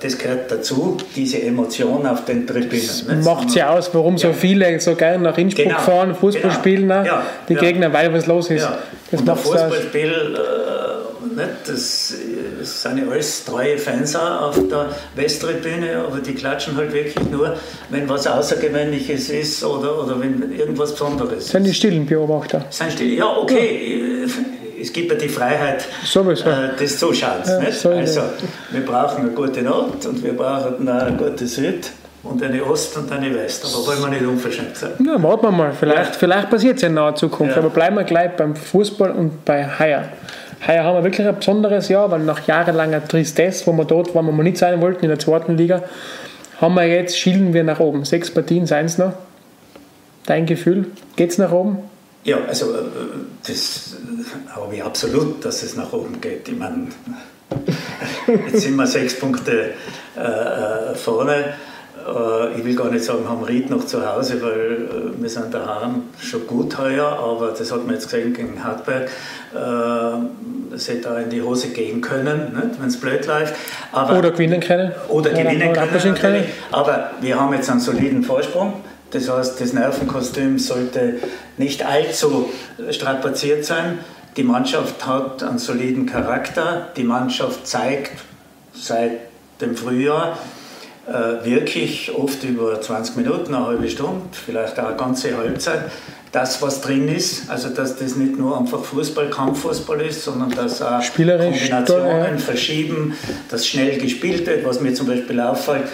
das gehört dazu, diese Emotion auf den Tribünen. Macht sie aus, warum ja. so viele so gerne nach Innsbruck genau. fahren, Fußball genau. spielen, ne? ja. die ja. Gegner, weil was los ist. Das Und macht Fußballspiel, äh, nicht, das, das sind ja alles treue Fans auf der Westtribüne, aber die klatschen halt wirklich nur, wenn was Außergewöhnliches ist oder, oder wenn irgendwas Besonderes ist. Sind die stillen Beobachter? Sind still, ja, okay es gibt ja die Freiheit äh, des Zuschauens. Ja, also, wir brauchen eine gute Nord und wir brauchen eine gute Süd und eine Ost und eine West. Aber wollen wir nicht unverschämt sein. Ja, warten wir mal. Vielleicht, ja. vielleicht passiert es in naher Zukunft. Ja. Aber bleiben wir gleich beim Fußball und bei Haier. Heuer haben wir wirklich ein besonderes Jahr, weil nach jahrelanger Tristesse, wo wir dort waren, wo wir nicht sein wollten in der zweiten Liga, haben wir jetzt, schielen wir nach oben. Sechs Partien, seien es noch. Dein Gefühl, geht es nach oben? Ja, also äh, das habe ich absolut, dass es nach oben geht. Ich meine, jetzt sind wir sechs Punkte äh, äh vorne. Äh, ich will gar nicht sagen, haben Ried noch zu Hause, weil wir sind daheim schon gut heuer, aber das hat man jetzt gesehen gegen Hartberg. Es hätte da in die Hose gehen können, wenn es blöd läuft. Aber, oder gewinnen können. Oder gewinnen oder können, können. Aber wir haben jetzt einen soliden Vorsprung. Das heißt, das Nervenkostüm sollte nicht allzu strapaziert sein. Die Mannschaft hat einen soliden Charakter. Die Mannschaft zeigt seit dem Frühjahr äh, wirklich oft über 20 Minuten, eine halbe Stunde, vielleicht auch eine ganze Halbzeit, das, was drin ist. Also, dass das nicht nur einfach Fußball, Kampffußball ist, sondern dass auch Kombinationen verschieben, dass schnell gespielt wird. Was mir zum Beispiel auffällt,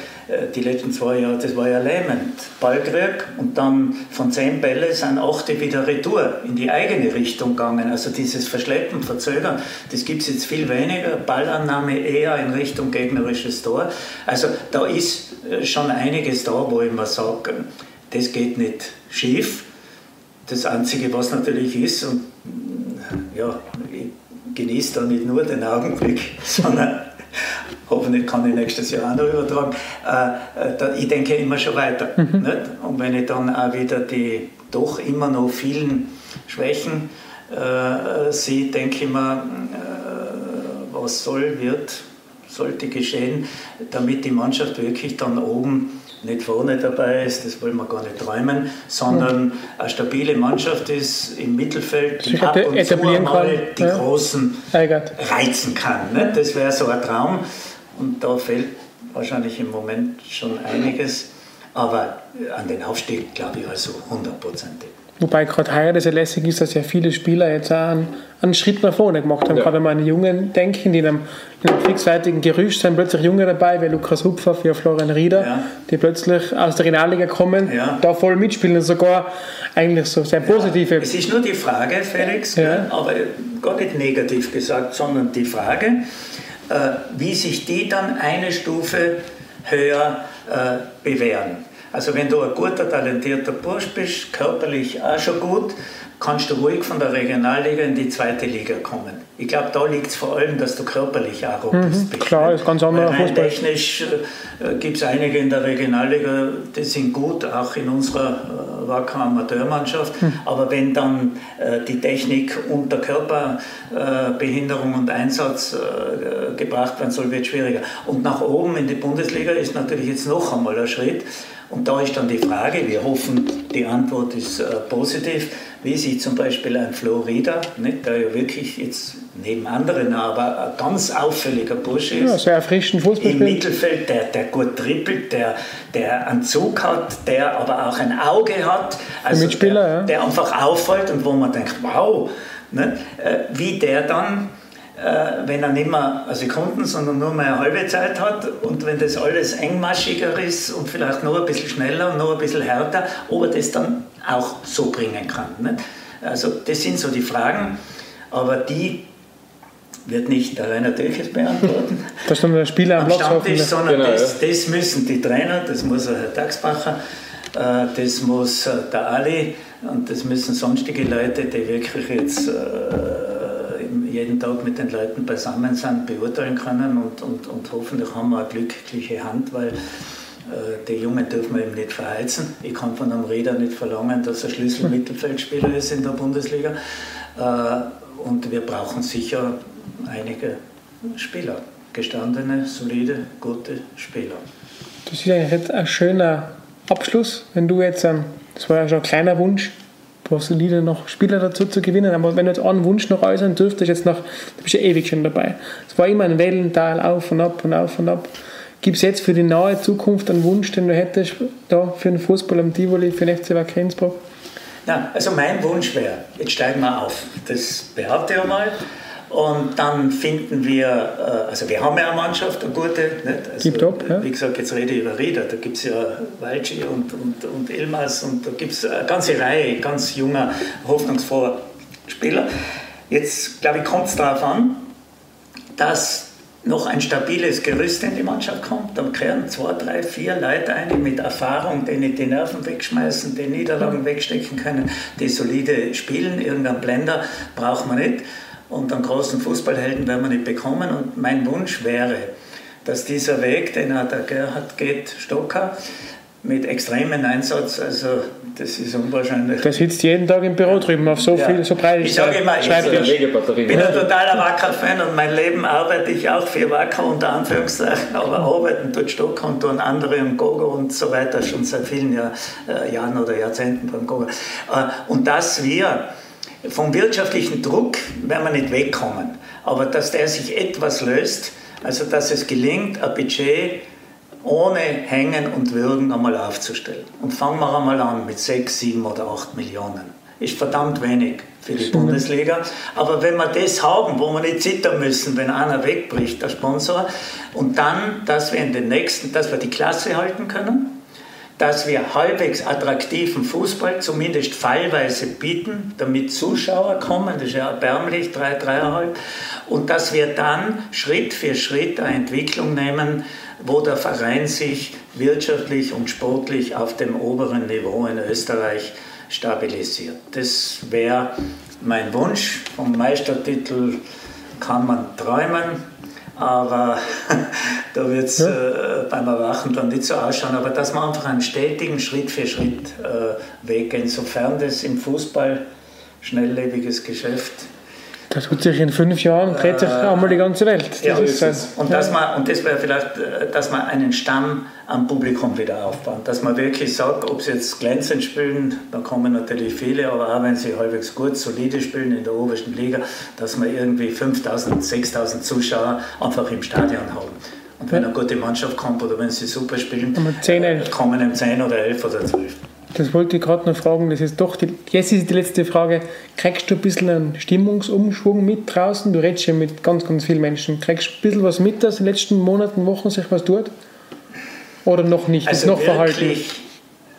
die letzten zwei Jahre, das war ja lähmend. Ballkrieg und dann von zehn Bälle sind acht wieder Retour in die eigene Richtung gegangen. Also dieses Verschleppen, Verzögern, das gibt es jetzt viel weniger. Ballannahme eher in Richtung gegnerisches Tor. Also da ist äh, schon einiges da, wo ich mir sage, das geht nicht schief. Das Einzige, was natürlich ist, und ja, ich genieße da nicht nur den Augenblick, sondern hoffentlich kann ich nächstes Jahr auch noch übertragen, äh, äh ich denke immer schon weiter. Mhm. Und wenn ich dann auch wieder die doch immer noch vielen Schwächen äh, sehe, denke ich mir, äh, was soll, wird, sollte geschehen, damit die Mannschaft wirklich dann oben nicht vorne dabei ist, das wollen wir gar nicht träumen, sondern eine stabile Mannschaft ist im Mittelfeld, die ab und zu einmal die. Großen reizen kann. Ne? Das wäre so ein Traum und da fehlt wahrscheinlich im Moment schon einiges, aber an den Aufstieg glaube ich also hundertprozentig. Wobei gerade heuer das ja lässig ist, dass ja viele Spieler jetzt auch einen, einen Schritt nach vorne gemacht haben. Ja. Gerade wenn man an die Jungen denken, die in einem, in einem fixfertigen Gerüst sind, plötzlich Junge dabei, wie Lukas Hupfer, wie Florian Rieder, ja. die plötzlich aus der Regionalliga kommen, ja. da voll mitspielen und sogar eigentlich so sehr positive. Es ist nur die Frage, Felix, aber gar nicht negativ gesagt, sondern die Frage, äh, wie sich die dann eine Stufe höher äh, bewähren. Also wenn du ein guter, talentierter Bursch bist, körperlich auch schon gut, kannst du ruhig von der Regionalliga in die zweite Liga kommen. Ich glaube, da liegt es vor allem, dass du körperlich auch mhm, bist. Klar, ne? ist ganz anderer Weil rein technisch äh, gibt es einige in der Regionalliga, die sind gut, auch in unserer äh, Wacker Amateurmannschaft. Mhm. Aber wenn dann äh, die Technik unter Körperbehinderung und Einsatz äh, gebracht werden soll, wird es schwieriger. Und nach oben in die Bundesliga ist natürlich jetzt noch einmal ein Schritt. Und da ist dann die Frage, wir hoffen, die Antwort ist äh, positiv, wie sich zum Beispiel ein Florida, nicht, der ja wirklich jetzt neben anderen, aber ein ganz auffälliger Bursche ist. Ja, sehr erfrischend Fußball. Im Mittelfeld, der, der gut trippelt, der, der einen Zug hat, der aber auch ein Auge hat. Also Mitspieler, der, ja. der einfach auffällt und wo man denkt, wow, ne, äh, wie der dann wenn er nicht mehr eine Sekunden, sondern nur mehr eine halbe Zeit hat und wenn das alles engmaschiger ist und vielleicht noch ein bisschen schneller und noch ein bisschen härter, ob er das dann auch so bringen kann. Nicht? Also das sind so die Fragen, aber die wird nicht der Rainer Döches beantworten. Das ist dann der Spieler am, am Stammtisch, ne? sondern genau, das, das, müssen die Trainer, das muss Herr Tagsbacher, äh, das muss der Ali und das müssen sonstige Leute, die wirklich jetzt jeden Tag mit den Leuten beisammen sind, beurteilen können und, und, und hoffentlich haben wir eine glückliche Hand, weil äh, die Jungen dürfen wir eben nicht verheizen. Ich kann von einem Räder nicht verlangen, dass er Schlüsselmittelfeldspieler ist in der Bundesliga. Äh, und wir brauchen sicher einige Spieler, gestandene, solide, gute Spieler. Das ist eigentlich ein schöner Abschluss, wenn du jetzt, das war ja schon ein kleiner Wunsch, Solide noch Spieler dazu zu gewinnen. Aber wenn du jetzt einen Wunsch noch äußern dürftest, jetzt noch, du bist ja ewig schon dabei. Es war immer ein Wellental, auf und ab und auf und ab. Gibt es jetzt für die nahe Zukunft einen Wunsch, den du hättest da für den Fußball am Tivoli, für den FC Wacker? Ja, also mein Wunsch wäre, jetzt steigen wir auf. Das behaupte ich einmal. Und dann finden wir, äh, also wir haben ja eine Mannschaft, eine gute. Nicht? Also, Gibt ab, ja. Wie gesagt, jetzt rede ich über Rieder. Da gibt es ja Walci und, und, und Elmas und da gibt es eine ganze Reihe ganz junger, hoffnungsvoller Spieler. Jetzt, glaube ich, kommt es darauf an, dass noch ein stabiles Gerüst in die Mannschaft kommt. Dann kehren zwei, drei, vier Leute ein mit Erfahrung, die nicht die Nerven wegschmeißen, die Niederlagen wegstecken können, die solide spielen. Irgendein Blender braucht man nicht und einen großen Fußballhelden werden wir nicht bekommen. Und mein Wunsch wäre, dass dieser Weg, den der Gerhard geht, Stocker, mit extremen Einsatz, also das ist unwahrscheinlich. Der sitzt jeden Tag im Büro drüben auf so ja. viel, so breit Ich sage immer, ich bin ein totaler Wacker-Fan und mein Leben arbeite ich auch für Wacker unter Anführungszeichen, aber arbeiten tut Stocker und tun andere im Gogo und so weiter schon seit vielen Jahr, äh, Jahren oder Jahrzehnten beim Gogo. Äh, und dass wir vom wirtschaftlichen Druck werden wir nicht wegkommen, aber dass der sich etwas löst, also dass es gelingt, ein Budget ohne Hängen und Würgen einmal aufzustellen. Und fangen wir einmal an mit 6, 7 oder 8 Millionen. Ist verdammt wenig für die Bundesliga. Aber wenn wir das haben, wo wir nicht zittern müssen, wenn einer wegbricht, der Sponsor, und dann, dass wir in den nächsten, dass wir die Klasse halten können, dass wir halbwegs attraktiven Fußball zumindest fallweise bieten, damit Zuschauer kommen, das ist ja erbärmlich, drei, dreieinhalb, und dass wir dann Schritt für Schritt eine Entwicklung nehmen, wo der Verein sich wirtschaftlich und sportlich auf dem oberen Niveau in Österreich stabilisiert. Das wäre mein Wunsch. Vom Meistertitel kann man träumen aber da wird es ja. äh, beim Erwachen dann nicht so ausschauen. Aber dass man einfach einen stetigen Schritt für Schritt äh, Weg gehen, sofern das im Fußball schnelllebiges Geschäft das tut sich in fünf Jahren, dreht sich äh, einmal die ganze Welt. Das ja, ist es. Und, dass man, und das wäre vielleicht, äh, dass man einen Stamm am Publikum wieder aufbaut. Dass man wirklich sagt, ob sie jetzt glänzend spielen, da kommen natürlich viele, aber auch wenn sie halbwegs gut, solide spielen in der obersten Liga, dass man irgendwie 5000, 6000 Zuschauer einfach im Stadion haben. Und wenn eine gute Mannschaft kommt oder wenn sie super spielen, 10, äh, kommen im 10 oder 11 oder 12. Das wollte ich gerade noch fragen, das ist doch die, jetzt ist die letzte Frage. Kriegst du ein bisschen einen Stimmungsumschwung mit draußen? Du redest ja mit ganz, ganz vielen Menschen. Kriegst du ein bisschen was mit, dass in den letzten Monaten, Wochen sich was tut? Oder noch nicht? Also ist noch wirklich, verhalten?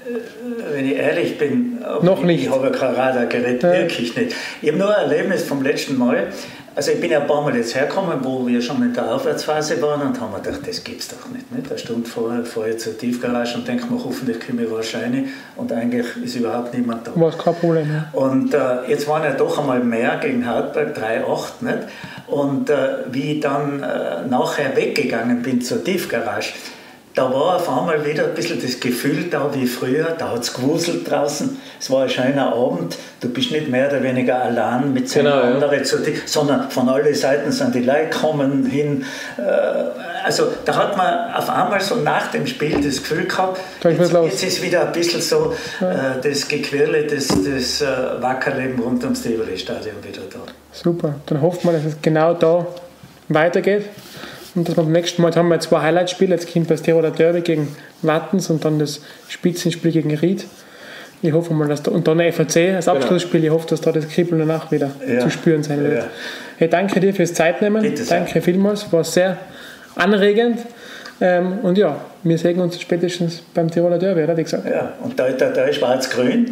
Äh, wenn ich ehrlich bin, noch nicht. ich habe kein Radar gerät, ja. wirklich nicht. Ich habe nur ein Erlebnis vom letzten Mal. Also ich bin ja ein paar Mal jetzt hergekommen, wo wir schon in der Aufwärtsphase waren und haben mir gedacht, das gibt's doch nicht. nicht? Eine Stunde vorher fahre ich zur Tiefgarage und denke mir, hoffentlich komme ich rein und eigentlich ist überhaupt niemand da. War kein Problem. Ja. Und äh, jetzt waren ja doch einmal mehr gegen Hartberg, 3,8. Nicht? Und äh, wie ich dann äh, nachher weggegangen bin zur Tiefgarage, da war auf einmal wieder ein bisschen das Gefühl da wie früher, da hat es gewuselt draußen, es war ein schöner Abend, du bist nicht mehr oder weniger allein mit zehn Genau, ja. anderen, zu dir, sondern von allen Seiten sind die Leute kommen hin. Äh, also da hat man auf einmal so nach dem Spiel das Gefühl gehabt, jetzt, jetzt ist wieder ein bisschen so äh, das Gequirle, das, das äh, Wackerleben rund ums Tivoli-Stadion wieder da. Super. Dann hoffen wir, dass es genau da weitergeht. Und wir beim nächsten Mal, haben wir zwei Highlight-Spiele, jetzt kommt das Tiroler Derby gegen Wattens und dann das Spitzenspiel gegen Ried. Ich hoffe mal, dass da, und dann der FAC als Abschlussspiel, ich hoffe, dass da das Kribbeln danach wieder Ja. zu spüren sein wird. Ja. Hey, danke dir fürs Zeitnehmen. Bitte sehr. danke vielmals, war sehr anregend. Ähm, und ja, wir sehen uns spätestens beim Tiroler Derby, oder? Wie gesagt. Ja, und da, da, da ist schwarz-grün.